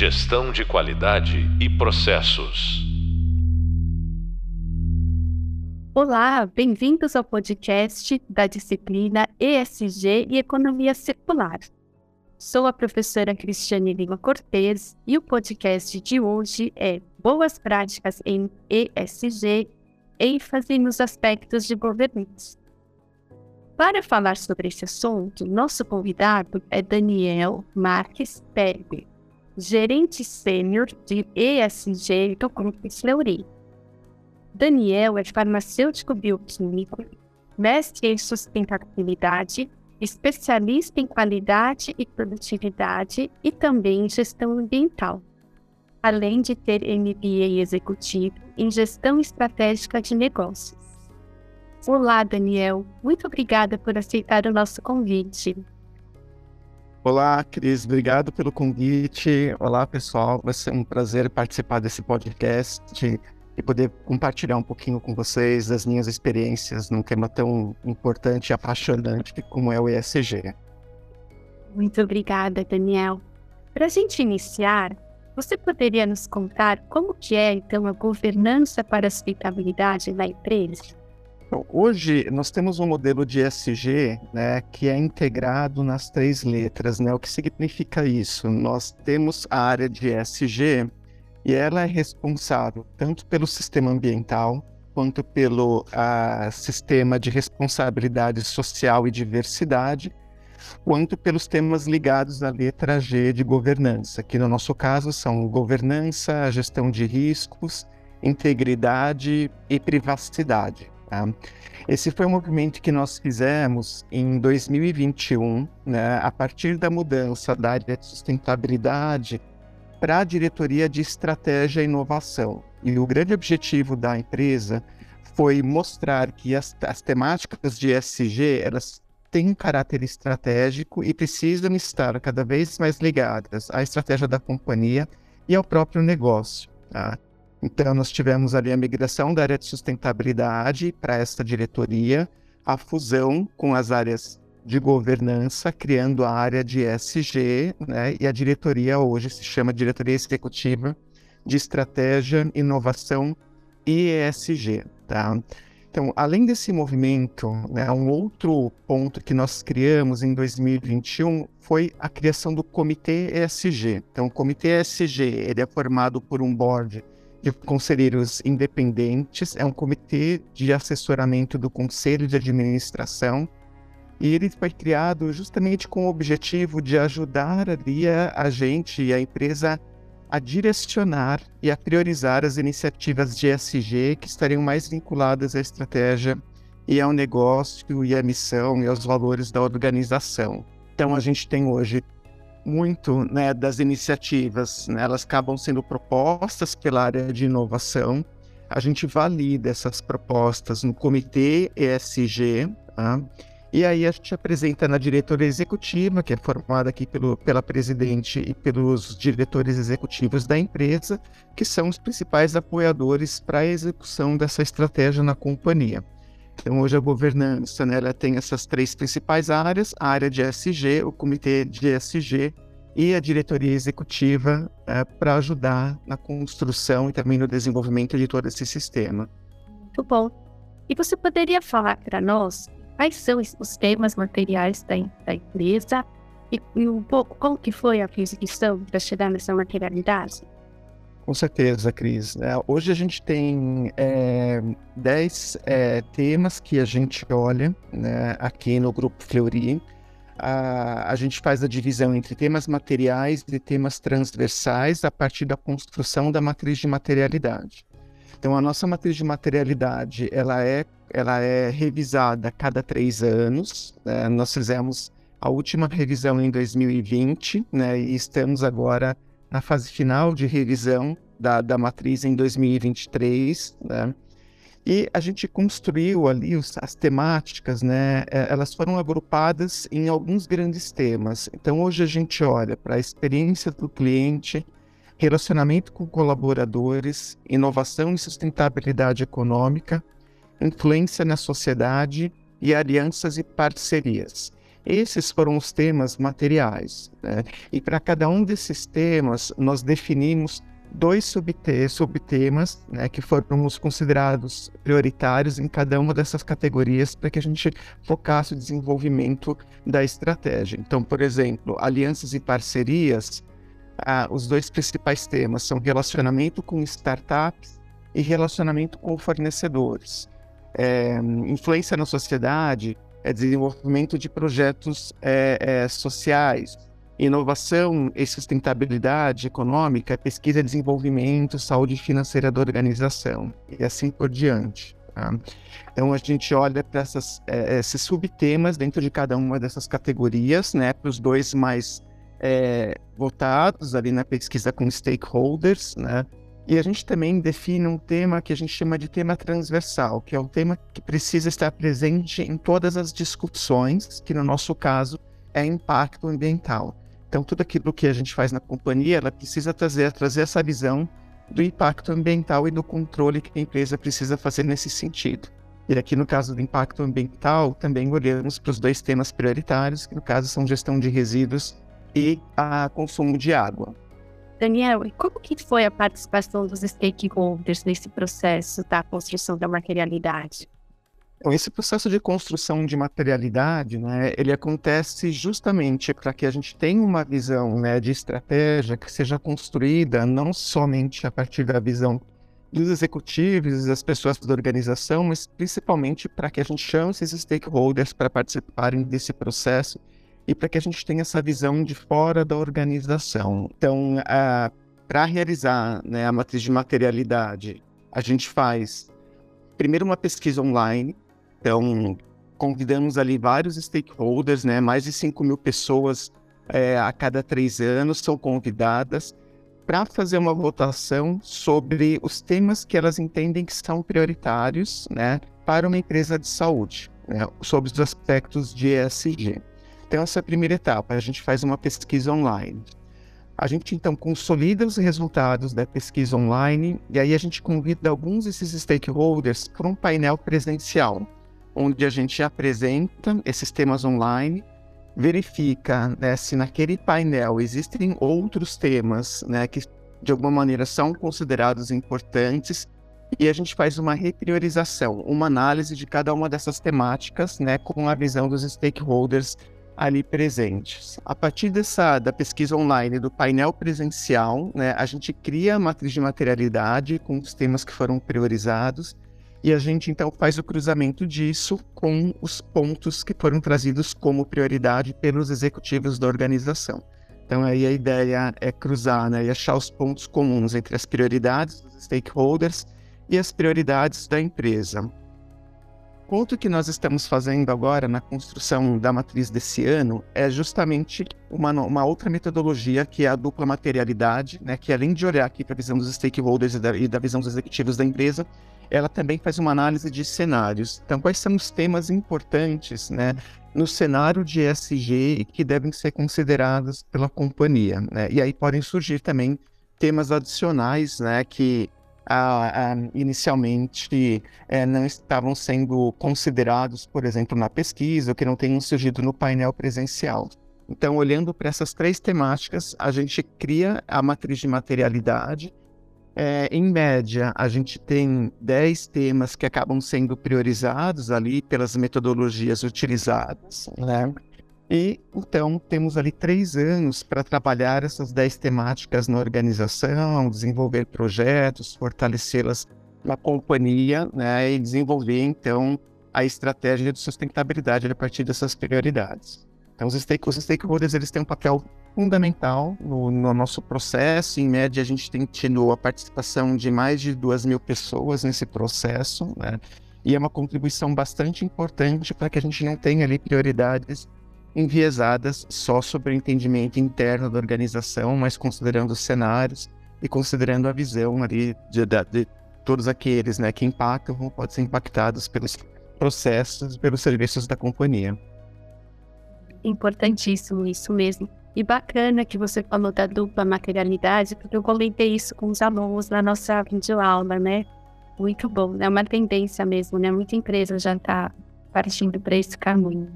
Gestão de qualidade e processos. Olá, bem-vindos ao podcast da disciplina ESG e Economia Circular. Sou a professora Cristiane Lima Cortez e o podcast de hoje é Boas Práticas em ESG, ênfase nos aspectos de governança. Para falar sobre esse assunto, nosso convidado é Daniel Marques Perbe, gerente sênior de ESG do Grupo Fleury. Daniel é farmacêutico bioquímico, mestre em sustentabilidade especialista em qualidade e produtividade e também em gestão ambiental, além de ter MBA executivo em gestão estratégica de negócios. Olá, Daniel. Muito obrigada por aceitar o nosso convite. Olá, Cris. Obrigado pelo convite. Olá, pessoal. Vai ser um prazer participar desse podcast e poder compartilhar um pouquinho com vocês das minhas experiências num tema tão importante e apaixonante como é o ESG. Muito obrigada, Daniel. Para a gente iniciar, você poderia nos contar como que é, então, a governança para a sustentabilidade na empresa? Bom, hoje nós temos um modelo de ESG né, que é integrado nas três letras. Né? O que significa isso? Nós temos a área de ESG, e ela é responsável tanto pelo sistema ambiental quanto pelo uh, sistema de responsabilidade social e diversidade, quanto pelos temas ligados à letra G de governança, que no nosso caso são governança, gestão de riscos, integridade e privacidade. Tá? Esse foi um movimento que nós fizemos em 2021, né, a partir da mudança da área de sustentabilidade para a diretoria de estratégia e inovação. E o grande objetivo da empresa foi mostrar que as, as temáticas de ESG elas têm caráter estratégico e precisam estar cada vez mais ligadas à estratégia da companhia e ao próprio negócio. Tá? Então, nós tivemos ali a migração da área de sustentabilidade para esta diretoria, a fusão com as áreas de governança, criando a área de ESG, né? E a diretoria hoje se chama Diretoria Executiva de Estratégia, Inovação e ESG, tá? Então, além desse movimento, né, um outro ponto que nós criamos em 2021 foi a criação do Comitê ESG. Então, o Comitê ESG ele é formado por um board de conselheiros independentes, é um comitê de assessoramento do Conselho de Administração e ele foi criado justamente com o objetivo de ajudar ali a, a gente e a empresa a direcionar e a priorizar as iniciativas de ESG que estariam mais vinculadas à estratégia e ao negócio e à missão e aos valores da organização. Então a gente tem hoje muito né, das iniciativas, né, elas acabam sendo propostas pela área de inovação. A gente valida essas propostas no comitê ESG, tá? E aí a gente apresenta na diretoria executiva, que é formada aqui pelo, pela presidente e pelos diretores executivos da empresa, que são os principais apoiadores para a execução dessa estratégia na companhia. Então hoje a governança né, ela tem essas três principais áreas, a área de ESG, o comitê de ESG e a diretoria executiva é, para ajudar na construção e também no desenvolvimento de todo esse sistema. Muito bom. E você poderia falar para nós quais são os temas materiais da, da empresa e, e, um pouco como que foi a aquisição para chegar nessa materialidade? Com certeza, Cris. É, hoje a gente tem 10 é, é, temas que a gente olha né, aqui no Grupo Fleury. A, a gente faz a divisão entre temas materiais e temas transversais a partir da construção da matriz de materialidade. Então, a nossa matriz de materialidade ela é ela é revisada a cada três anos. Né? Nós fizemos a última revisão em 2020, né? E estamos agora na fase final de revisão da, da matriz em 2023, né? E a gente construiu ali os, as temáticas, né? É, elas foram agrupadas em alguns grandes temas. Então hoje a gente olha para a experiência do cliente, relacionamento com colaboradores, inovação e sustentabilidade econômica, influência na sociedade e alianças e parcerias. Esses foram os temas materiais. Né? E para cada um desses temas, nós definimos dois subtemas né, que foram os considerados prioritários em cada uma dessas categorias para que a gente focasse o desenvolvimento da estratégia. Então, por exemplo, alianças e parcerias, ah, os dois principais temas são relacionamento com startups e relacionamento com fornecedores. É, influência na sociedade é desenvolvimento de projetos é, é, sociais, inovação e sustentabilidade econômica, pesquisa e desenvolvimento, saúde financeira da organização e assim por diante. Tá? Então a gente olha para é, esses subtemas dentro de cada uma dessas categorias, né, para os dois mais é, votados ali na pesquisa com stakeholders, né, e a gente também define um tema que a gente chama de tema transversal, que é o tema que precisa estar presente em todas as discussões, que no nosso caso é impacto ambiental. Então, tudo aquilo que a gente faz na companhia, ela precisa trazer, trazer essa visão do impacto ambiental e do controle que a empresa precisa fazer nesse sentido. E aqui no caso do impacto ambiental, também olhamos para os dois temas prioritários, que no caso são gestão de resíduos e a consumo de água. Daniel, e como que foi a participação dos stakeholders nesse processo da construção da materialidade? Então, esse processo de construção de materialidade, né, ele acontece justamente para que a gente tenha uma visão né, de estratégia que seja construída não somente a partir da visão dos executivos das pessoas da organização, mas principalmente para que a gente chame esses stakeholders para participarem desse processo e para que a gente tenha essa visão de fora da organização. Então, para realizar né, a matriz de materialidade, a gente faz primeiro uma pesquisa online, então, convidamos ali vários stakeholders, né? Mais de 5 mil pessoas é, a cada três anos são convidadas para fazer uma votação sobre os temas que elas entendem que são prioritários, né? Para uma empresa de saúde, né, sobre os aspectos de ESG. Então, essa é a primeira etapa. A gente faz uma pesquisa online. A gente então consolida os resultados da pesquisa online e aí a gente convida alguns desses stakeholders para um painel presencial onde a gente apresenta esses temas online, verifica né, se naquele painel existem outros temas né, que de alguma maneira são considerados importantes e a gente faz uma repriorização, uma análise de cada uma dessas temáticas, né, com a visão dos stakeholders ali presentes. A partir dessa da pesquisa online do painel presencial, né, a gente cria a matriz de materialidade com os temas que foram priorizados e a gente então faz o cruzamento disso com os pontos que foram trazidos como prioridade pelos executivos da organização. Então aí a ideia é cruzar né, e achar os pontos comuns entre as prioridades dos stakeholders e as prioridades da empresa. Ponto que nós estamos fazendo agora na construção da matriz desse ano é justamente uma, uma outra metodologia que é a dupla materialidade, né, que além de olhar aqui para a visão dos stakeholders e da, e da visão dos executivos da empresa, ela também faz uma análise de cenários. Então, quais são os temas importantes né, no cenário de ESG que devem ser considerados pela companhia? Né? E aí podem surgir também temas adicionais né, que ah, ah, inicialmente eh, não estavam sendo considerados, por exemplo, na pesquisa, ou que não tenham surgido no painel presencial. Então, olhando para essas três temáticas, a gente cria a matriz de materialidade, é, em média, a gente tem 10 temas que acabam sendo priorizados ali pelas metodologias utilizadas, né? E então temos ali três anos para trabalhar essas 10 temáticas na organização, desenvolver projetos, fortalecê-las na companhia, né? E desenvolver então a estratégia de sustentabilidade a partir dessas prioridades. Então, os, stake, os stakeholders eles têm um papel fundamental no, no, nosso processo. Em média, a gente tem tido a participação de mais de duas mil pessoas nesse processo, né? E é uma contribuição bastante importante para que a gente não tenha ali prioridades enviesadas só sobre o entendimento interno da organização, mas considerando os cenários e considerando a visão ali de, de, de todos aqueles né, que impactam ou podem ser impactados pelos processos, pelos serviços da companhia importantíssimo isso mesmo. E bacana que você falou da dupla materialidade, porque eu comentei isso com os alunos na nossa videoaula, né? Muito bom, é uma tendência mesmo, né? Muita empresa já está partindo para esse caminho.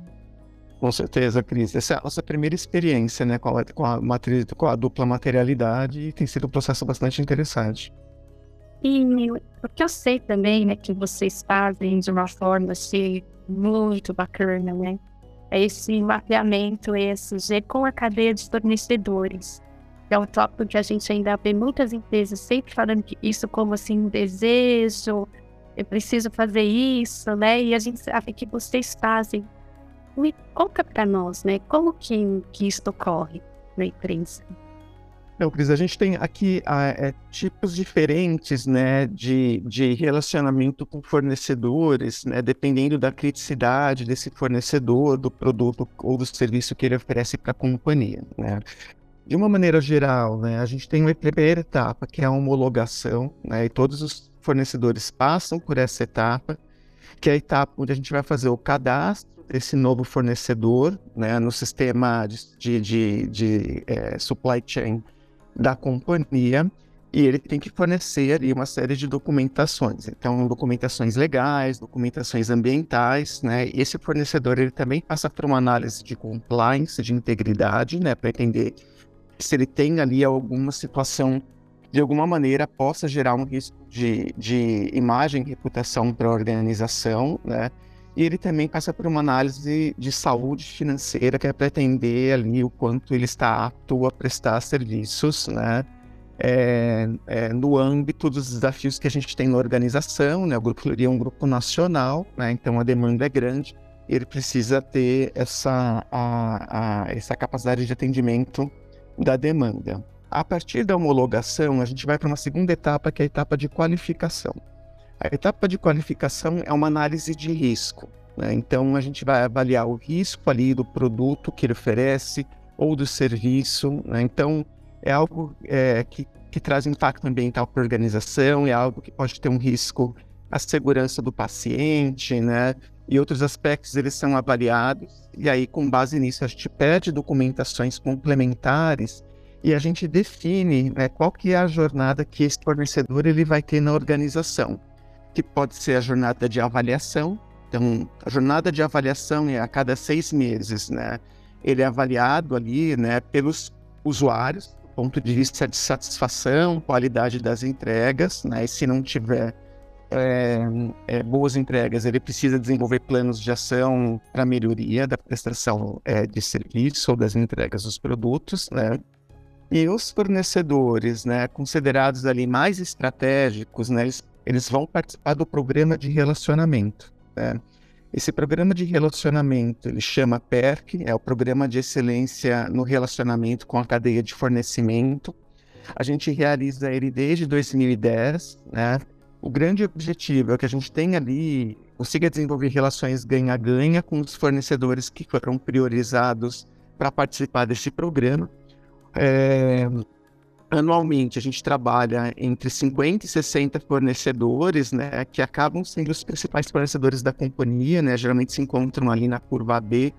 Com certeza, Cris. Essa é a nossa primeira experiência né, com, a, com, a matriz, com a dupla materialidade e tem sido um processo bastante interessante. E o que eu sei também né, que vocês fazem de uma forma assim, muito bacana, né? É esse mapeamento ESG com a cadeia de fornecedores. É um tópico que a gente ainda vê muitas empresas sempre falando que isso como assim um desejo, eu preciso fazer isso, né? E a gente sabe que vocês fazem me conta para nós, né? Como que, que isso ocorre na imprensa? Não, Cris, a gente tem aqui ah, é, tipos diferentes né, de, de relacionamento com fornecedores, né, dependendo da criticidade desse fornecedor, do produto ou do serviço que ele oferece para a companhia. Né. De uma maneira geral, né, a gente tem uma primeira etapa, que é a homologação, né, e todos os fornecedores passam por essa etapa, que é a etapa onde a gente vai fazer o cadastro desse novo fornecedor né, no sistema de, de, de, de é, supply chain da companhia e ele tem que fornecer ali uma série de documentações. Então, documentações legais, documentações ambientais, né? Esse fornecedor ele também passa por uma análise de compliance, de integridade, né, para entender se ele tem ali alguma situação de alguma maneira possa gerar um risco de, de imagem e reputação para a organização, né? E ele também passa por uma análise de saúde financeira, que é para entender ali o quanto ele está apto a prestar serviços, né? É, é, no âmbito dos desafios que a gente tem na organização, né? O grupo Fleury é um grupo nacional, né? Então a demanda é grande ele precisa ter essa, a, a, essa capacidade de atendimento da demanda. A partir da homologação, a gente vai para uma segunda etapa, que é a etapa de qualificação. A etapa de qualificação é uma análise de risco. Né? Então, a gente vai avaliar o risco ali do produto que ele oferece ou do serviço. Né? Então, é algo é, que, que traz impacto ambiental para a organização, é algo que pode ter um risco à segurança do paciente, né? E outros aspectos eles são avaliados. E aí, com base nisso, a gente pede documentações complementares e a gente define né, qual que é a jornada que esse fornecedor ele vai ter na organização que pode ser a jornada de avaliação. Então, a jornada de avaliação é a cada seis meses, né? Ele é avaliado ali, né, pelos usuários, do ponto de vista de satisfação, qualidade das entregas, né? E se não tiver é, é, boas entregas, ele precisa desenvolver planos de ação para melhoria da prestação é, de serviço ou das entregas dos produtos, né? E os fornecedores, né, considerados ali mais estratégicos, né, eles eles vão participar do programa de relacionamento. Né? Esse programa de relacionamento ele chama PERC, é o Programa de Excelência no Relacionamento com a Cadeia de Fornecimento. A gente realiza ele desde 2010. Né? O grande objetivo é que a gente tenha ali, consiga desenvolver relações ganha-ganha com os fornecedores que foram priorizados para participar deste programa. É, anualmente a gente trabalha entre 50 e 60 fornecedores, né, que acabam sendo os principais fornecedores da companhia, né, geralmente se encontram ali na curva B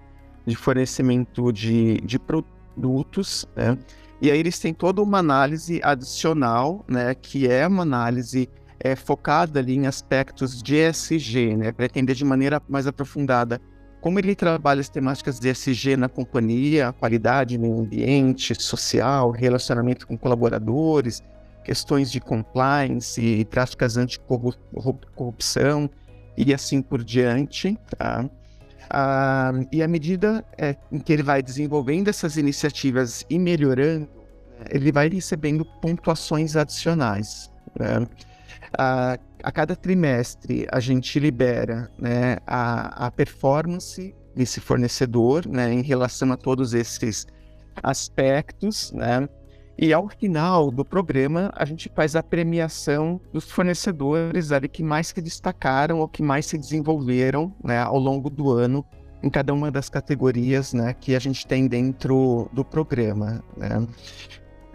de fornecimento de, de produtos, né, e aí eles têm toda uma análise adicional, né, que é uma análise é, focada ali em aspectos de ESG, né, para entender de maneira mais aprofundada como ele trabalha as temáticas de ESG na companhia, qualidade, meio ambiente, social, relacionamento com colaboradores, questões de compliance e práticas anticorrupção e assim por diante. Tá? Ah, e à medida é, em que ele vai desenvolvendo essas iniciativas e melhorando, ele vai recebendo pontuações adicionais. Né? Ah, a cada trimestre a gente libera né, a, a performance desse fornecedor né, em relação a todos esses aspectos, né? E ao final do programa, a gente faz a premiação dos fornecedores ali que mais se destacaram ou que mais se desenvolveram né, ao longo do ano em cada uma das categorias né, que a gente tem dentro do programa. Né?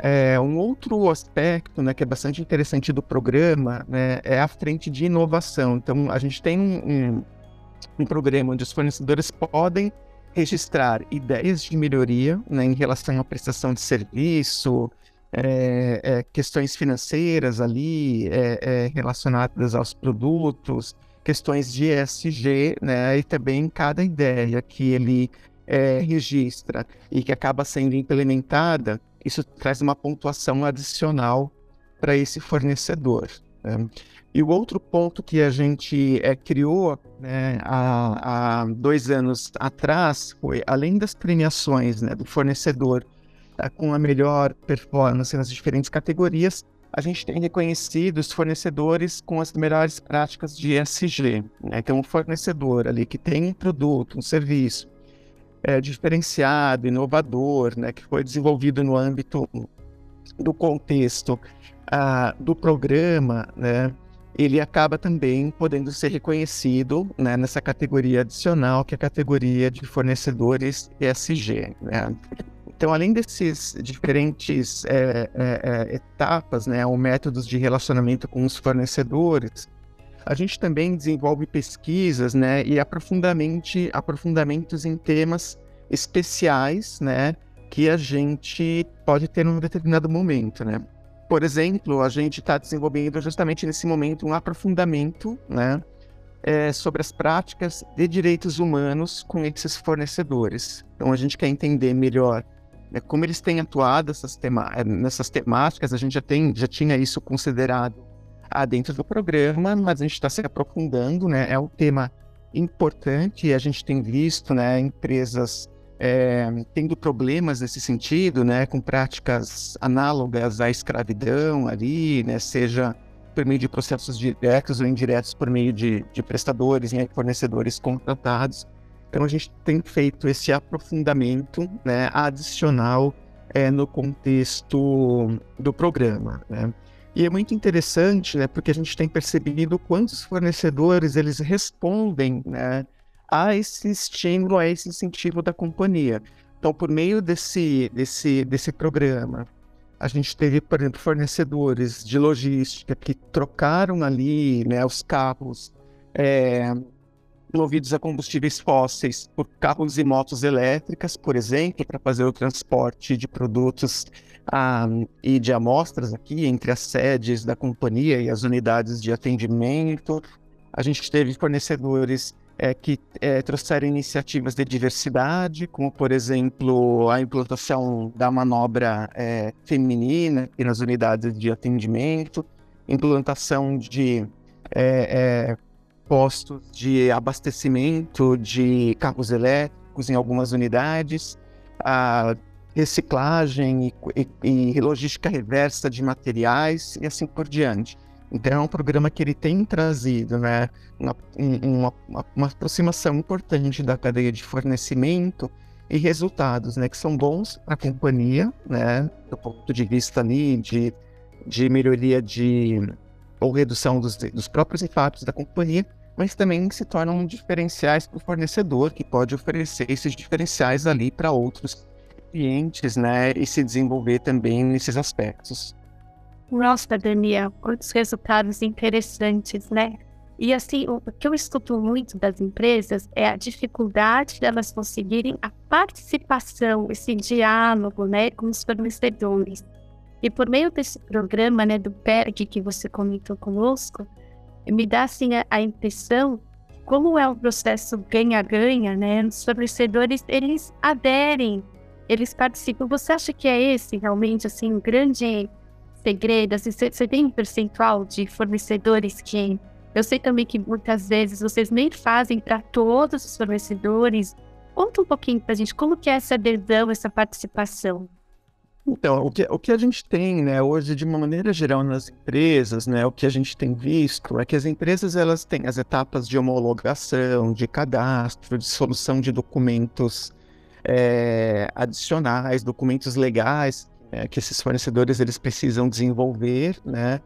É, um outro aspecto né, que é bastante interessante do programa né, é a frente de inovação. Então, a gente tem um, um programa onde os fornecedores podem registrar ideias de melhoria né, em relação à prestação de serviço, é, é, questões financeiras ali é, é relacionadas aos produtos, questões de ESG, né, e também cada ideia que ele é, registra e que acaba sendo implementada, isso traz uma pontuação adicional para esse fornecedor. Né? E o outro ponto que a gente é, criou né, há, há, dois anos atrás foi, além das premiações né, do fornecedor tá, com a melhor performance nas diferentes categorias, a gente tem reconhecido os fornecedores com as melhores práticas de ESG. Né? Então, um fornecedor ali que tem um produto, um serviço é, diferenciado, inovador, né, que foi desenvolvido no âmbito do contexto ah, do programa, né, ele acaba também podendo ser reconhecido né, nessa categoria adicional, que é a categoria de fornecedores ESG. Né? Então, além desses diferentes é, é, é, etapas, né, ou métodos de relacionamento com os fornecedores, a gente também desenvolve pesquisas né, e aprofundamente, aprofundamentos em temas especiais né, que a gente pode ter num determinado momento. Né? Por exemplo, a gente está desenvolvendo justamente nesse momento um aprofundamento né, é, sobre as práticas de direitos humanos com esses fornecedores. Então, a gente quer entender melhor né, como eles têm atuado tema é, nessas temáticas. A gente já, tem, já tinha isso considerado ah, dentro do programa, mas a gente está se aprofundando. Né, é um tema importante e a gente tem visto né, empresas é, tendo problemas nesse sentido, né, com práticas análogas à escravidão ali, né, seja por meio de processos diretos ou indiretos por meio de, de prestadores né, fornecedores contratados. Então a gente tem feito esse aprofundamento né, adicional é, no contexto do programa. Né? E é muito interessante, né, porque a gente tem percebido quantos fornecedores eles respondem né, a esse estímulo, a esse incentivo da companhia. Então, por meio desse, desse, desse programa, a gente teve, por exemplo, fornecedores de logística que trocaram ali né, os carros é, movidos a combustíveis fósseis por carros e motos elétricas, por exemplo, para fazer o transporte de produtos e de amostras aqui entre as sedes da companhia e as unidades de atendimento. A gente teve fornecedores é, que é, trouxeram iniciativas de diversidade, como, por exemplo, a implantação da manobra é, feminina nas unidades de atendimento, implantação de é, é, postos de abastecimento de carros elétricos em algumas unidades, a reciclagem e, e, e logística reversa de materiais e assim por diante. Então é um programa que ele tem trazido né, uma, uma, uma, aproximação importante da cadeia de fornecimento e resultados né, que são bons para a companhia, né, do ponto de vista ali de, de melhoria de ou redução dos, dos próprios impactos da companhia, mas também se tornam diferenciais para o fornecedor, que pode oferecer esses diferenciais ali para outros clientes né, e se desenvolver também nesses aspectos. Nossa, Daniel, quantos resultados interessantes, né? E assim, o que eu escuto muito das empresas é a dificuldade delas conseguirem a participação, esse diálogo, né, com os fornecedores. E por meio desse programa, né, do PERG que você comentou conosco, me dá assim a, a impressão como é um processo ganha-ganha, né? Os fornecedores eles aderem, eles participam. Você acha que é esse realmente assim um grande segredo? Assim, você tem um percentual de fornecedores que eu sei também que muitas vezes vocês nem fazem para todos os fornecedores. Conta um pouquinho para a gente como que é essa adesão, essa participação. Então, o que, o que a gente tem, né, hoje, de uma maneira geral nas empresas, né, o que a gente tem visto é que as empresas, elas têm as etapas de homologação, de cadastro, de solução de documentos é, adicionais, documentos legais é, que esses fornecedores eles precisam desenvolver, né?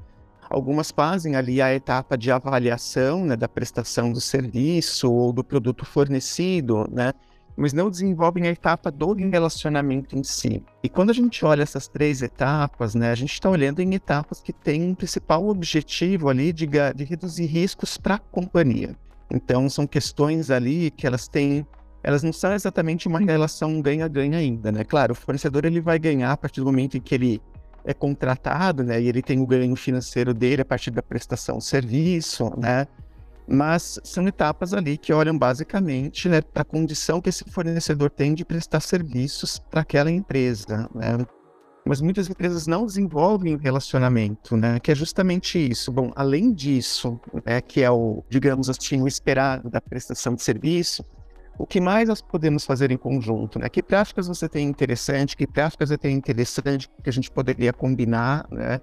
Algumas fazem ali a etapa de avaliação né, da prestação do serviço ou do produto fornecido, né? Mas não desenvolvem a etapa do relacionamento em si. E quando a gente olha essas três etapas, né, a gente está olhando em etapas que têm um principal objetivo ali de, de reduzir riscos para a companhia. Então, são questões ali que elas têm elas não são exatamente uma relação ganha-ganha ainda, né? Claro, o fornecedor ele vai ganhar a partir do momento em que ele é contratado, né? E ele tem o ganho financeiro dele a partir da prestação de serviço, né? mas são etapas ali que olham basicamente né, para a condição que esse fornecedor tem de prestar serviços para aquela empresa. Né? Mas muitas empresas não desenvolvem relacionamento, né? Que é justamente isso. Bom, além disso, né, que é o, digamos assim, o esperado da prestação de serviço, o que mais nós podemos fazer em conjunto, né? Que práticas você tem interessante, que práticas você tem interessante que a gente poderia combinar, né?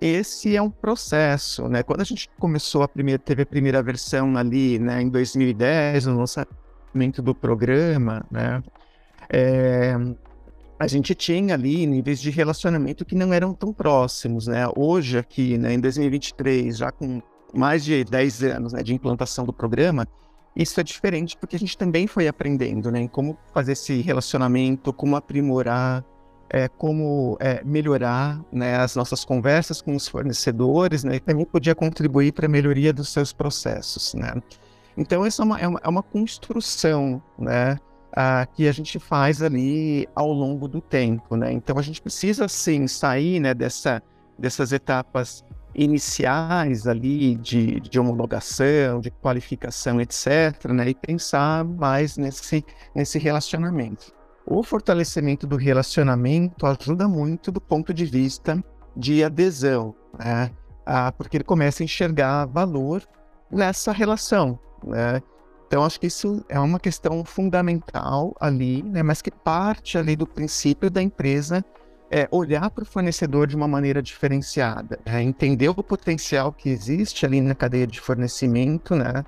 esse é um processo, né? Quando a gente começou a primeira, teve a primeira versão ali, né, em 2010, no lançamento do programa, né, é, a gente tinha ali níveis de relacionamento que não eram tão próximos, né? Hoje aqui, né, em 2023, já com mais de 10 anos né, de implantação do programa, isso é diferente porque a gente também foi aprendendo, né, em como fazer esse relacionamento, como aprimorar, é, como é, melhorar né, as nossas conversas com os fornecedores, né, e também podia contribuir para a melhoria dos seus processos. Né? Então, essa é uma, é uma, é uma construção né, que a gente faz ali ao longo do tempo. Né? Então, a gente precisa, sim, sair né, dessa, dessas etapas iniciais ali de, de homologação, de qualificação, etc., né, e pensar mais nesse, nesse relacionamento. O fortalecimento do relacionamento ajuda muito do ponto de vista de adesão, né? Ah, porque ele começa a enxergar valor nessa relação, né? Então, acho que isso é uma questão fundamental ali, né? mas que parte ali do princípio da empresa é olhar para o fornecedor de uma maneira diferenciada, é entender o potencial que existe ali na cadeia de fornecimento, né?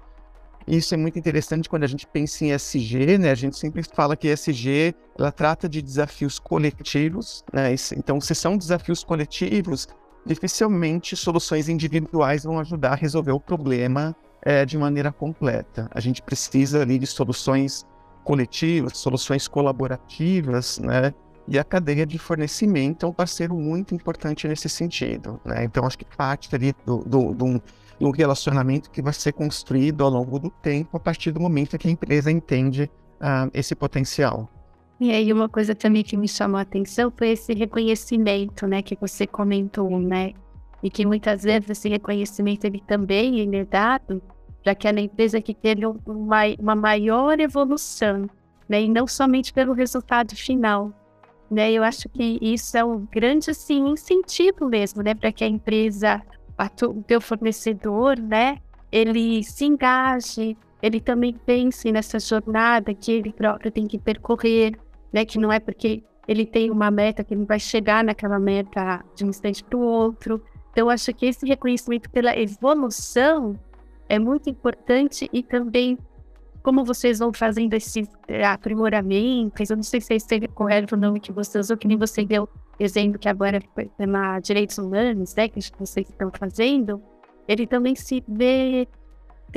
Isso é muito interessante quando a gente pensa em SG, né? A gente sempre fala que SG ela trata de desafios coletivos, né? Então, se são desafios coletivos, dificilmente soluções individuais vão ajudar a resolver o problema é, de maneira completa. A gente precisa ali de soluções coletivas, soluções colaborativas, né? E a cadeia de fornecimento é um parceiro muito importante nesse sentido, né? Então, acho que parte ali do, do, do um relacionamento que vai ser construído ao longo do tempo a partir do momento que a empresa entende uh, esse potencial. E aí uma coisa também que me chamou a atenção foi esse reconhecimento, né, que você comentou, né, e que muitas vezes esse reconhecimento ele também é dado para aquela empresa que teve uma, uma maior evolução, né, e não somente pelo resultado final, né, eu acho que isso é um grande assim incentivo mesmo, né, para que a empresa o teu fornecedor, né, ele se engaje, ele também pense nessa jornada que ele próprio tem que percorrer, né, que não é porque ele tem uma meta que ele vai chegar naquela meta de um instante para o outro. Então, acho que esse reconhecimento pela evolução é muito importante e também como vocês vão fazendo esses aprimoramentos, eu não sei se esse é correto o nome que você usou, que nem você deu exemplo que agora na direitos humanos, né, que vocês estão fazendo, ele também se vê,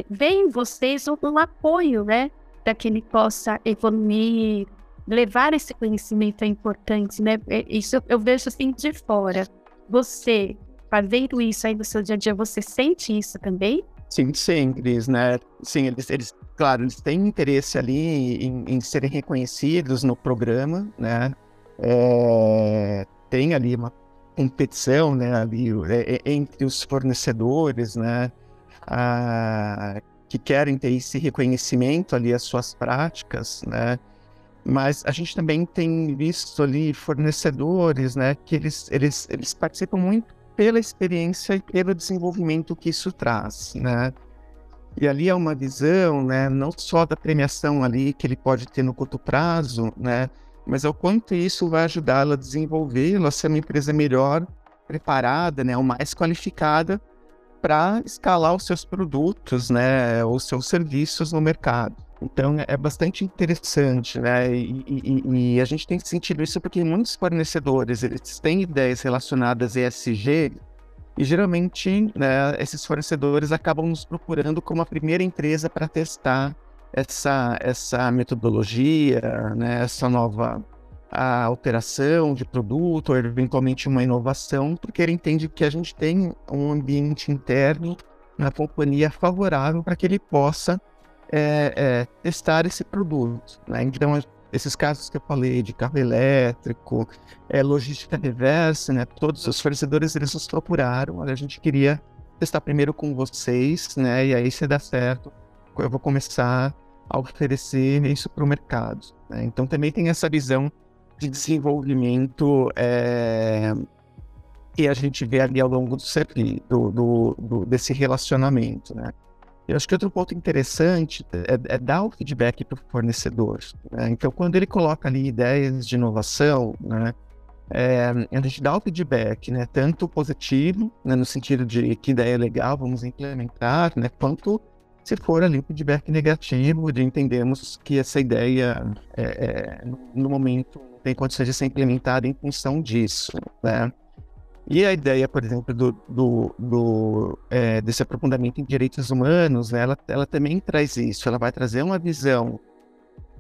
vê em vocês um, um apoio, né, para que ele possa evoluir, levar esse conhecimento é importante, né, é, isso eu vejo assim de fora. Você, fazendo isso aí no seu dia a dia, você sente isso também? Sim, sim, Cris, né? Sim, eles, eles, claro, eles têm interesse ali em, em serem reconhecidos no programa, né? É, tem ali uma competição, né? Ali é, é, entre os fornecedores, né? Ah, que querem ter esse reconhecimento ali as suas práticas, né? Mas a gente também tem visto ali fornecedores, né? Que eles, eles, eles participam muito pela experiência e pelo desenvolvimento que isso traz, né? E ali é uma visão, né, não só da premiação ali que ele pode ter no curto prazo, né, mas é o quanto isso vai ajudá-lo a desenvolvê-lo, a ser uma empresa melhor preparada, né, ou mais qualificada para escalar os seus produtos, né, os seus serviços no mercado. Então é bastante interessante, né? E, e, e, a gente tem sentido isso porque muitos fornecedores eles têm ideias relacionadas a ESG e geralmente né, esses fornecedores acabam nos procurando como a primeira empresa para testar essa, essa metodologia, né, essa nova a alteração de produto ou eventualmente uma inovação, porque ele entende que a gente tem um ambiente interno na companhia favorável para que ele possa é, é, testar esse produto. Né? Então, esses casos que eu falei de carro elétrico, é, logística reversa, né? todos os fornecedores eles nos procuraram, a gente queria testar primeiro com vocês, né? E aí se der certo, eu vou começar a oferecer isso para o mercado. Né? Então também tem essa visão de desenvolvimento é, que a gente vê ali ao longo do, do, do, do desse relacionamento, né? Eu acho que outro ponto interessante é, é dar o feedback para o fornecedor. Né? Então, quando ele coloca ali ideias de inovação, né, é, a gente dá o feedback, né, tanto positivo, né, no sentido de que ideia é legal, vamos implementar, né, quanto se for ali um feedback negativo, de entendermos que essa ideia, é, é, no momento, tem condições de ser implementada em função disso, né. E a ideia, por exemplo, do, do, do é, desse aprofundamento em direitos humanos, né, ela, ela também traz isso, ela vai trazer uma visão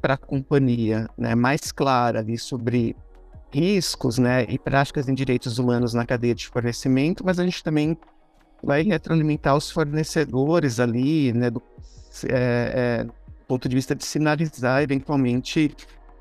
para a companhia né, mais clara ali sobre riscos né, e práticas em direitos humanos na cadeia de fornecimento, mas a gente também vai retroalimentar os fornecedores ali, né, do é, é, ponto de vista de sinalizar eventualmente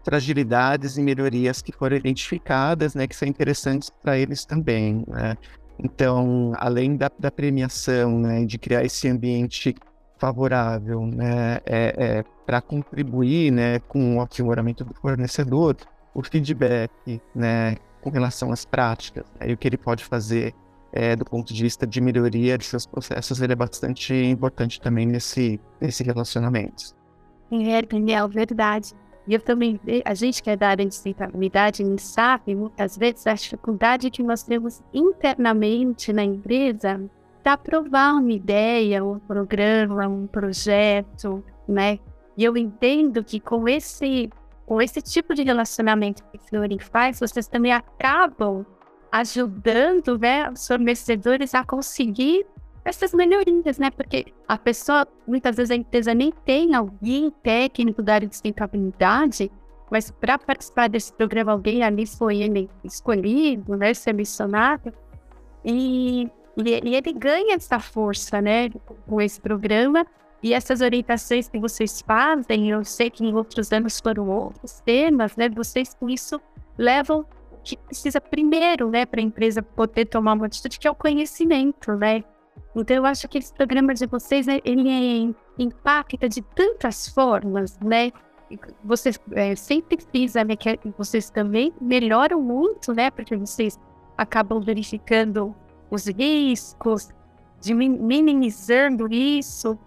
fragilidades e melhorias que foram identificadas, né, que são interessantes para eles também, né? Então, além da, da premiação, né, de criar esse ambiente favorável, né, é, é para contribuir, né, com o aprimoramento do fornecedor, o feedback, né, com relação às práticas, né, e o que ele pode fazer é, do ponto de vista de melhoria de seus processos, ele é bastante importante também nesse, nesse relacionamento. É, Daniel, verdade. E eu também, a gente que é da área de sustentabilidade sabe muitas vezes a dificuldade que nós temos internamente na empresa para aprovar uma ideia, um programa, um projeto, né? E eu entendo que com esse, com esse tipo de relacionamento que o Fleury faz, vocês também acabam ajudando né, os fornecedores a conseguir essas melhorias, né? Porque a pessoa, muitas vezes a empresa nem tem alguém técnico da área de sustentabilidade, mas para participar desse programa, alguém ali foi escolhido, né? Selecionado. E, e, ele ganha essa força, né? Com esse programa. E essas orientações que vocês fazem, eu sei que em outros anos foram outros temas, né? Vocês com isso levam que precisa primeiro, né, para a empresa poder tomar uma atitude, que é o conhecimento, né? Então, eu acho que esse programa de vocês, né, ele é, impacta de tantas formas, né? Vocês é, sempre frisam né, que vocês também melhoram muito, né? Porque vocês acabam verificando os riscos, de minimizando isso.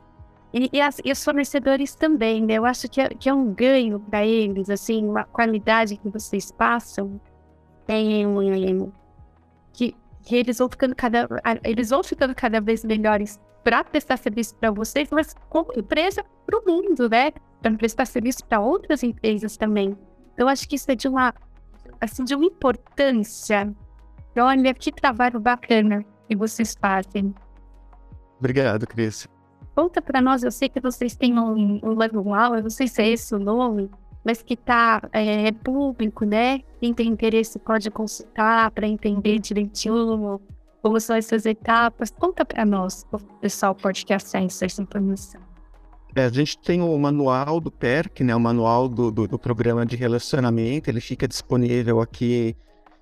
E, e, as, e, os fornecedores também, né? Eu acho que é, que é um ganho para eles, assim, uma qualidade que vocês passam. Que, que eles vão ficando cada, eles vão ficando cada vez melhores para prestar serviço para vocês, mas como empresa para o mundo, né? Para prestar serviço para outras empresas também. Então acho que isso é de uma assim de uma importância. Olha que trabalho bacana que vocês fazem. Obrigado, Cris. Conta para nós, eu sei que vocês têm um, um manual, eu não sei se é esse o nome, mas que está é, é, público, né? Quem tem interesse pode consultar para entender direitinho como são essas etapas. Conta para nós, o pessoal pode ter acesso a essa informação. É, a gente tem o manual do PERC, né, o manual do, do, do, programa de relacionamento, ele fica disponível aqui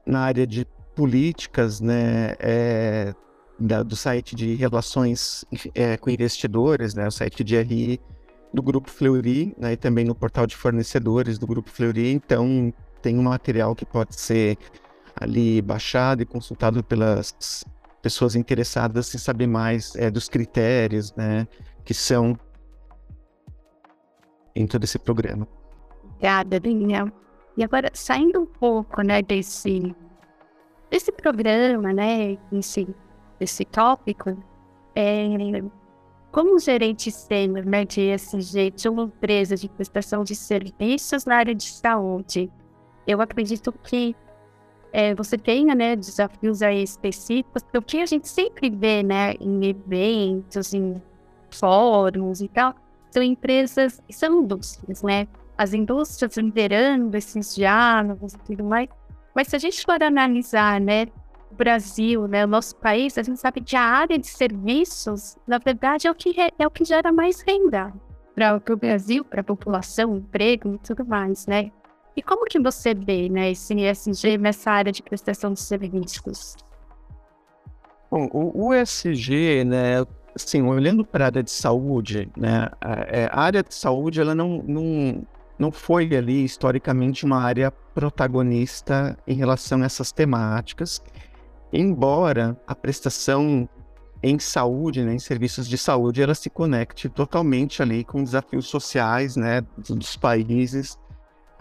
na área de políticas, né, é, da, do site de relações é, com investidores, né, o site de RI do Grupo Fleury, né, e também no portal de fornecedores do Grupo Fleury. Então, tem um material que pode ser ali baixado e consultado pelas pessoas interessadas em saber mais é, dos critérios, né, que são dentro desse programa. Obrigada, Daniel. E agora, saindo um pouco, né, desse, desse programa, né, desse, desse tópico, é, como gerente sênior né, de ESG de uma empresa de prestação de serviços na área de saúde, eu acredito que é, você tenha né, desafios aí específicos, o que a gente sempre vê né, em eventos, em fóruns e tal, são empresas, são indústrias, né? As indústrias liderando esses diálogos e tudo mais. Mas se a gente for analisar, né, Brasil, né, o nosso país, a gente sabe que a área de serviços, na verdade, é o que, é o que gera mais renda para o Brasil, para a população, emprego e tudo mais, né? E como que você vê né, esse ESG nessa área de prestação de serviços? Bom, o, ESG, né, assim, olhando para a área de saúde, né, é, a, área de saúde, ela não, não, não foi ali, historicamente, uma área protagonista em relação a essas temáticas, embora a prestação em saúde, né, em serviços de saúde, ela se conecte totalmente ali com desafios sociais, né, dos países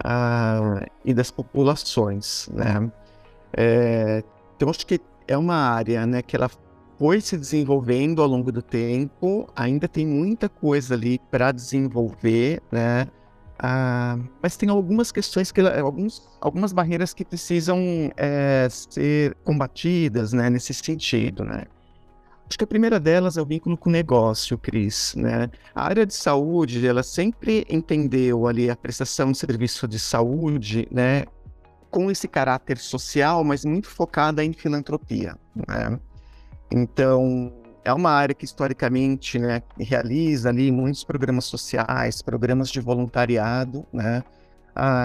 uh, e das populações, né. É, então, acho que é uma área, né, que ela foi se desenvolvendo ao longo do tempo, ainda tem muita coisa ali para desenvolver, né, uh, mas tem algumas questões, que alguns, algumas barreiras que precisam é, ser combatidas, né, nesse sentido, né. Acho que a primeira delas é o vínculo com o negócio, Cris. Né? A área de saúde, ela sempre entendeu ali a prestação de serviço de saúde, né, com esse caráter social, mas muito focada em filantropia. Né? Então, é uma área que historicamente né, realiza ali muitos programas sociais, programas de voluntariado, né?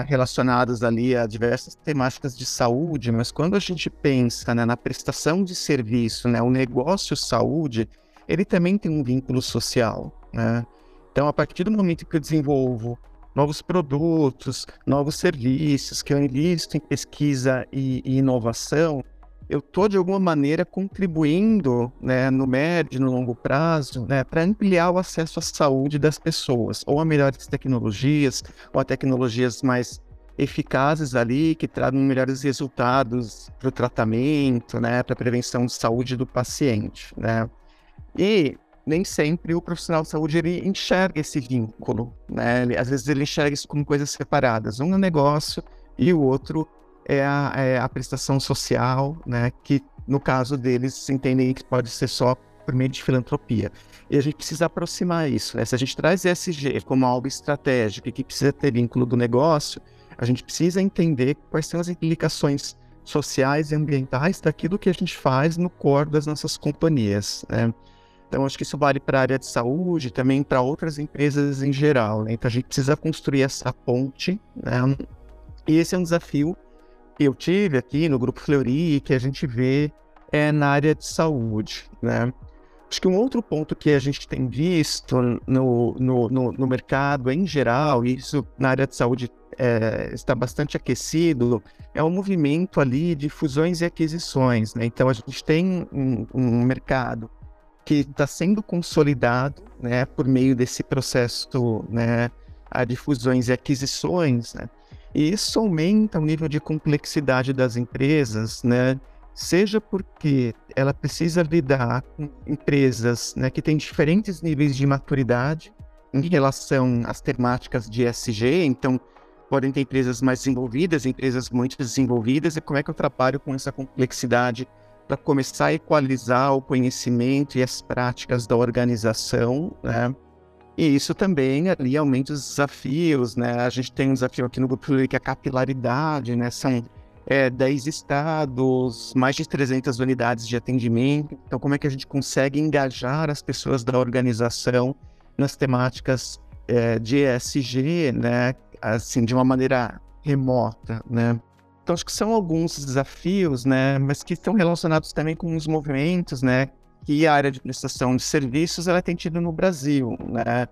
relacionadas ali a diversas temáticas de saúde, mas quando a gente pensa né, na prestação de serviço, né, o negócio saúde, ele também tem um vínculo social. Né? Então, a partir do momento que eu desenvolvo novos produtos, novos serviços, que eu invisto em pesquisa e, e inovação, eu estou, de alguma maneira, contribuindo né, no médio e no longo prazo né, para ampliar o acesso à saúde das pessoas, ou a melhores tecnologias, ou a tecnologias mais eficazes ali, que tragam melhores resultados para o tratamento, né, para a prevenção de saúde do paciente. Né? E nem sempre o profissional de saúde ele enxerga esse vínculo. Né? Ele, às vezes ele enxerga isso como coisas separadas. Um é negócio e o outro é a, é a prestação social, né, que no caso deles entendem que pode ser só por meio de filantropia. E a gente precisa aproximar isso. Né? Se a gente traz ESG como algo estratégico e que precisa ter vínculo do negócio, a gente precisa entender quais são as implicações sociais e ambientais daquilo que a gente faz no core das nossas companhias. Né? Então, acho que isso vale para a área de saúde, também para outras empresas em geral. Né? Então, a gente precisa construir essa ponte. Né? E esse é um desafio eu tive aqui no Grupo Fleury que a gente vê é na área de saúde, né? Acho que um outro ponto que a gente tem visto no, no, no, no mercado em geral, e isso na área de saúde é, está bastante aquecido, é o movimento ali de fusões e aquisições. Né? Então, a gente tem um, um mercado que está sendo consolidado né, por meio desse processo né, de fusões e aquisições, né? E isso aumenta o nível de complexidade das empresas, né? Seja porque ela precisa lidar com empresas né, que têm diferentes níveis de maturidade em relação às temáticas de SG, então podem ter empresas mais desenvolvidas, empresas muito desenvolvidas, e como é que eu trabalho com essa complexidade para começar a equalizar o conhecimento e as práticas da organização, né? E isso também ali aumenta os desafios, né? A gente tem um desafio aqui no Grupo que é a capilaridade, né? São é, 10 estados, mais de 300 unidades de atendimento. Então, como é que a gente consegue engajar as pessoas da organização nas temáticas é, de ESG, né? Assim, de uma maneira remota, né? Então, acho que são alguns desafios, né? Mas que estão relacionados também com os movimentos, né? Que a área de prestação de serviços ela tem tido no Brasil, né?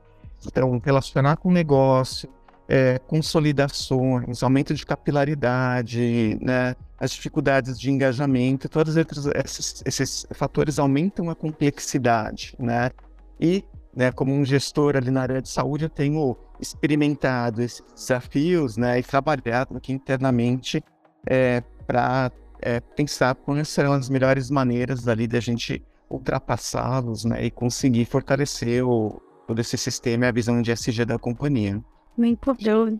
Então, relacionar com negócio, é, consolidações, aumento de capilaridade, né? As dificuldades de engajamento, todos esses, esses fatores aumentam a complexidade, né? E, né, como um gestor ali na área de saúde, eu tenho experimentado esses desafios, né? E trabalhado aqui internamente é, para é, pensar quais serão as melhores maneiras ali da gente ultrapassá-los né, e conseguir fortalecer o, todo esse sistema e a visão de SG da companhia. Muito bom.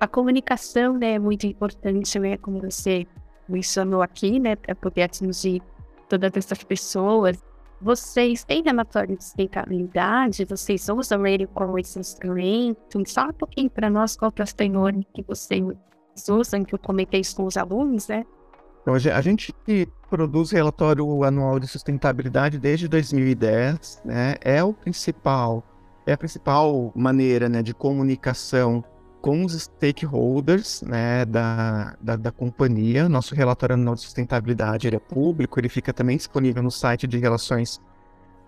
A comunicação né, é muito importante, né, como você mencionou aqui, né, para poder atingir todas essas pessoas. Vocês têm relatório de sustentabilidade? Vocês usam ele como esse instrumento? Fala um pouquinho para nós qual é o framework que vocês usam, que eu comentei com os alunos, né? Então, a gente produz relatório anual de sustentabilidade desde 2010, né? É o principal, é a principal maneira, né, de comunicação com os stakeholders né, da, da, da, companhia. Nosso relatório anual de sustentabilidade ele é público, ele fica também disponível no site de relações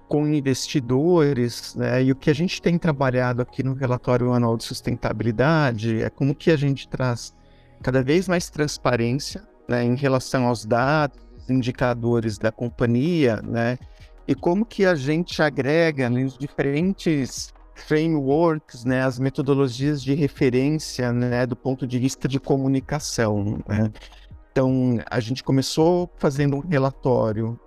com investidores, né? E o que a gente tem trabalhado aqui no relatório anual de sustentabilidade é como que a gente traz cada vez mais transparência né, em relação aos dados, indicadores da companhia, né? E como que a gente agrega nos diferentes frameworks, né, as metodologias de referência, né, do ponto de vista de comunicação. Né? Então, a gente começou fazendo um relatório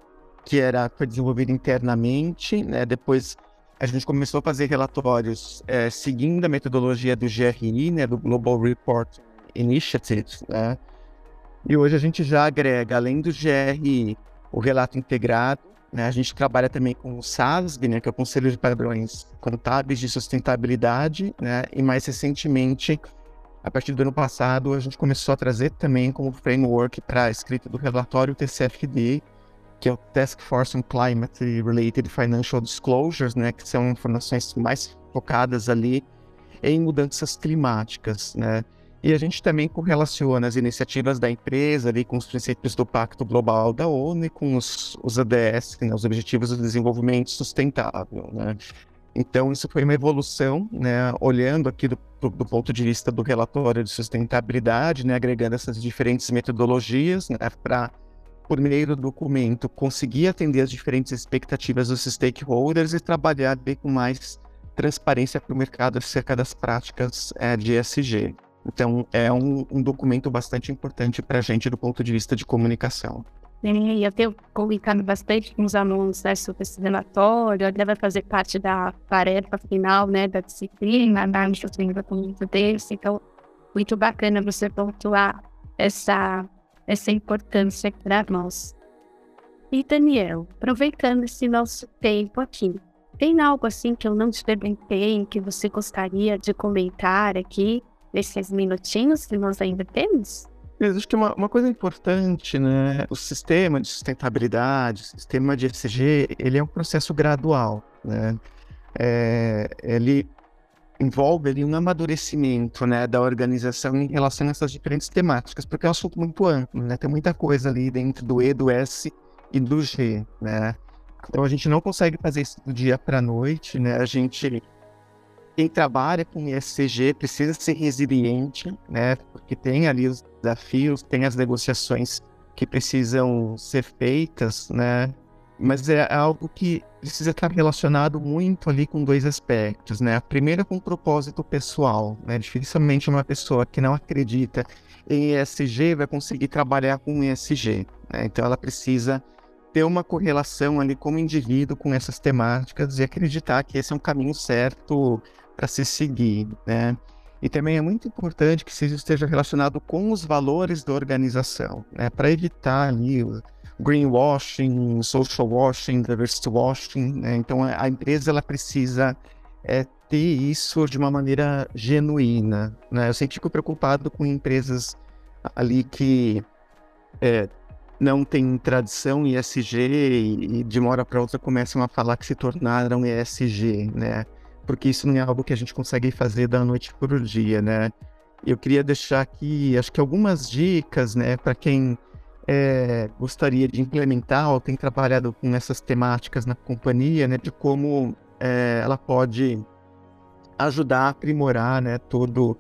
que era foi desenvolvido internamente, né? Depois a gente começou a fazer relatórios é, seguindo a metodologia do GRI, né, do Global Report Initiative, né? E hoje a gente já agrega, além do GRI, o relato integrado, né? A gente trabalha também com o SASB, né, que é o Conselho de Padrões Contábeis de Sustentabilidade, né? E mais recentemente, a partir do ano passado, a gente começou a trazer também como framework para a escrita do relatório TCFD, que é o Task Force on Climate Related Financial Disclosures, né, que são informações mais focadas ali em mudanças climáticas, né? E a gente também correlaciona as iniciativas da empresa ali com os princípios do Pacto Global da ONU e com os, os né, os Objetivos do Desenvolvimento Sustentável, né? Então, isso foi uma evolução, né, olhando aqui do, do, ponto de vista do relatório de sustentabilidade, né, agregando essas diferentes metodologias né, para, por meio do documento, conseguir atender as diferentes expectativas dos stakeholders e trabalhar bem com mais transparência para o mercado acerca das práticas é, de ESG. Então, é um, um documento bastante importante para a gente do ponto de vista de comunicação. E eu tenho comunicado bastante com os alunos né, sobre esse relatório, ele vai fazer parte da tarefa final né, da disciplina, da muito desse, então muito bacana você pontuar essa, essa importância para nós. E Daniel, aproveitando esse nosso tempo aqui, tem algo assim que eu não te perguntei, que você gostaria de comentar aqui? Nesses minutinhos que nós ainda temos? Eu acho que uma, uma coisa importante, né? O sistema de sustentabilidade, o sistema de ESG, ele é um processo gradual, né? É, ele envolve ali um amadurecimento, né, da organização em relação a essas diferentes temáticas, porque é um assunto muito amplo, né? Tem muita coisa ali dentro do E, do S e do G, né? Então a gente não consegue fazer isso do dia para noite, né? A gente quem trabalha com ESG precisa ser resiliente, né? Porque tem ali os desafios, tem as negociações que precisam ser feitas, né? Mas é algo que precisa estar relacionado muito ali com dois aspectos, né? A primeira com o propósito pessoal, né? Dificilmente uma pessoa que não acredita em ESG vai conseguir trabalhar com ESG, né? Então ela precisa ter uma correlação ali como indivíduo com essas temáticas e acreditar que esse é um caminho certo para se seguir, né? E também é muito importante que isso esteja relacionado com os valores da organização, né? Para evitar ali o greenwashing, social washing, diversity washing, né? Então a empresa ela precisa é, ter isso de uma maneira genuína, né? Eu sempre fico preocupado com empresas ali que é, não têm tradição ESG e, e de uma hora para outra começam a falar que se tornaram ESG, né? Porque isso não é algo que a gente consegue fazer da noite para o dia, né? Eu queria deixar aqui, acho que algumas dicas, né, para quem é, gostaria de implementar ou tem trabalhado com essas temáticas na companhia, né, de como é, ela pode ajudar a aprimorar, né, todo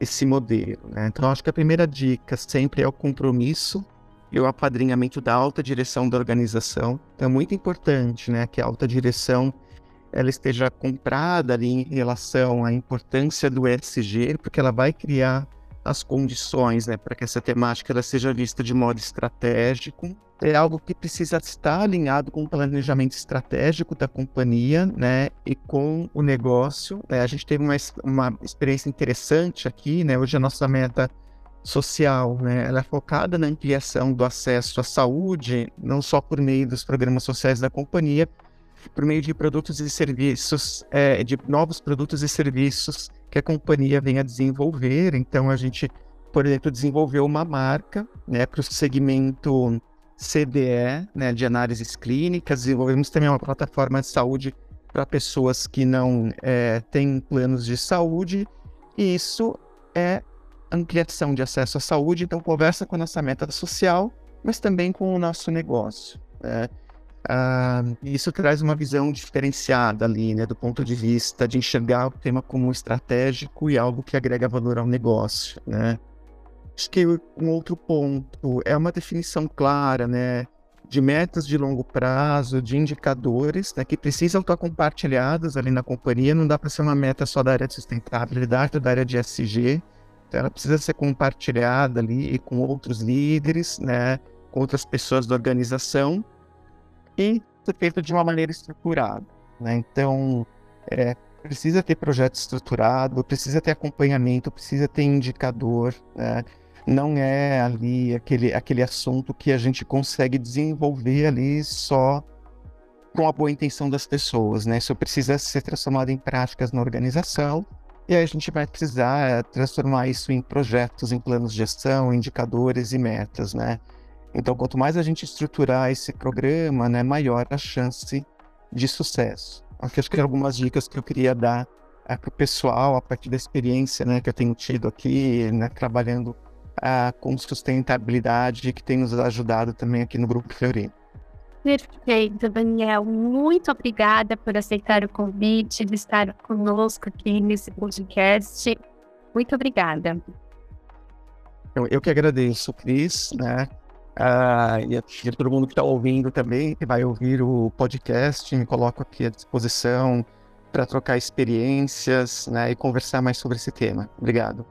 esse modelo, né? Então, acho que a primeira dica sempre é o compromisso e o apadrinhamento da alta direção da organização. Então, é muito importante, né, que a alta direção ela esteja comprada ali em relação à importância do ESG, porque ela vai criar as condições né, para que essa temática ela seja vista de modo estratégico. É algo que precisa estar alinhado com o planejamento estratégico da companhia né, e com o negócio. É, a gente teve uma, uma experiência interessante aqui. Né, hoje a nossa meta social, né, ela é focada na ampliação do acesso à saúde, não só por meio dos programas sociais da companhia, por meio de produtos e serviços, é, de novos produtos e serviços que a companhia venha desenvolver. Então, a gente, por exemplo, desenvolveu uma marca né, para o segmento CDE, né, de análises clínicas, desenvolvemos também uma plataforma de saúde para pessoas que não é, têm planos de saúde, e isso é ampliação de acesso à saúde, então conversa com a nossa meta social, mas também com o nosso negócio. Né? Ah, isso traz uma visão diferenciada ali, né, do ponto de vista de enxergar o tema como estratégico e algo que agrega valor ao negócio, né. Acho que um outro ponto é uma definição clara, né, de metas de longo prazo, de indicadores, né, que precisam estar compartilhados ali na companhia, não dá para ser uma meta só da área de sustentabilidade da área de SG, então ela precisa ser compartilhada ali com outros líderes, né, com outras pessoas da organização, e ser feito de uma maneira estruturada. Né? Então, é, precisa ter projeto estruturado, precisa ter acompanhamento, precisa ter indicador. Né? Não é ali aquele, aquele assunto que a gente consegue desenvolver ali só com a boa intenção das pessoas. Né? Isso precisa ser transformado em práticas na organização. E aí a gente vai precisar é, transformar isso em projetos, em planos de gestão, indicadores e metas, né? Então, quanto mais a gente estruturar esse programa, né, maior a chance de sucesso. Aqui acho que algumas dicas que eu queria dar é, para o pessoal, a partir da experiência né, que eu tenho tido aqui, né, trabalhando ah, com sustentabilidade, que tem nos ajudado também aqui no Grupo Fleury. Perfeito, Daniel. Muito obrigada por aceitar o convite de estar conosco aqui nesse podcast. Muito obrigada. Eu, eu que agradeço, Cris, né? Ah, e, a todo mundo que está ouvindo também, que vai ouvir o podcast, me coloco aqui à disposição para trocar experiências né, e conversar mais sobre esse tema. Obrigado.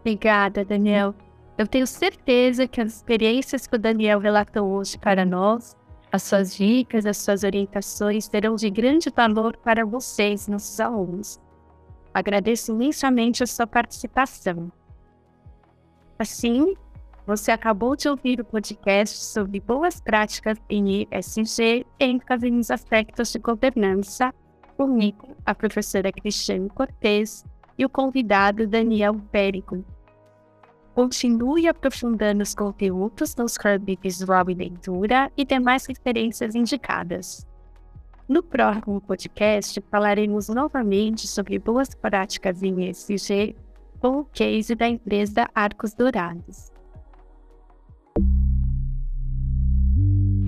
Obrigada, Daniel. Eu tenho certeza que as experiências que o Daniel relatou hoje para nós, as suas dicas, as suas orientações serão de grande valor para vocês, nossos alunos. Agradeço imensamente a sua participação. Assim, você acabou de ouvir o podcast sobre boas práticas em ESG, ênfase nos aspectos de governança, comigo, a professora Cristiane Cortez, e o convidado Daniel Périco. Continue aprofundando os conteúdos nos Clube Visual e Leitura e demais referências indicadas. No próximo podcast, falaremos novamente sobre boas práticas em ESG com o case da empresa Arcos Dourados.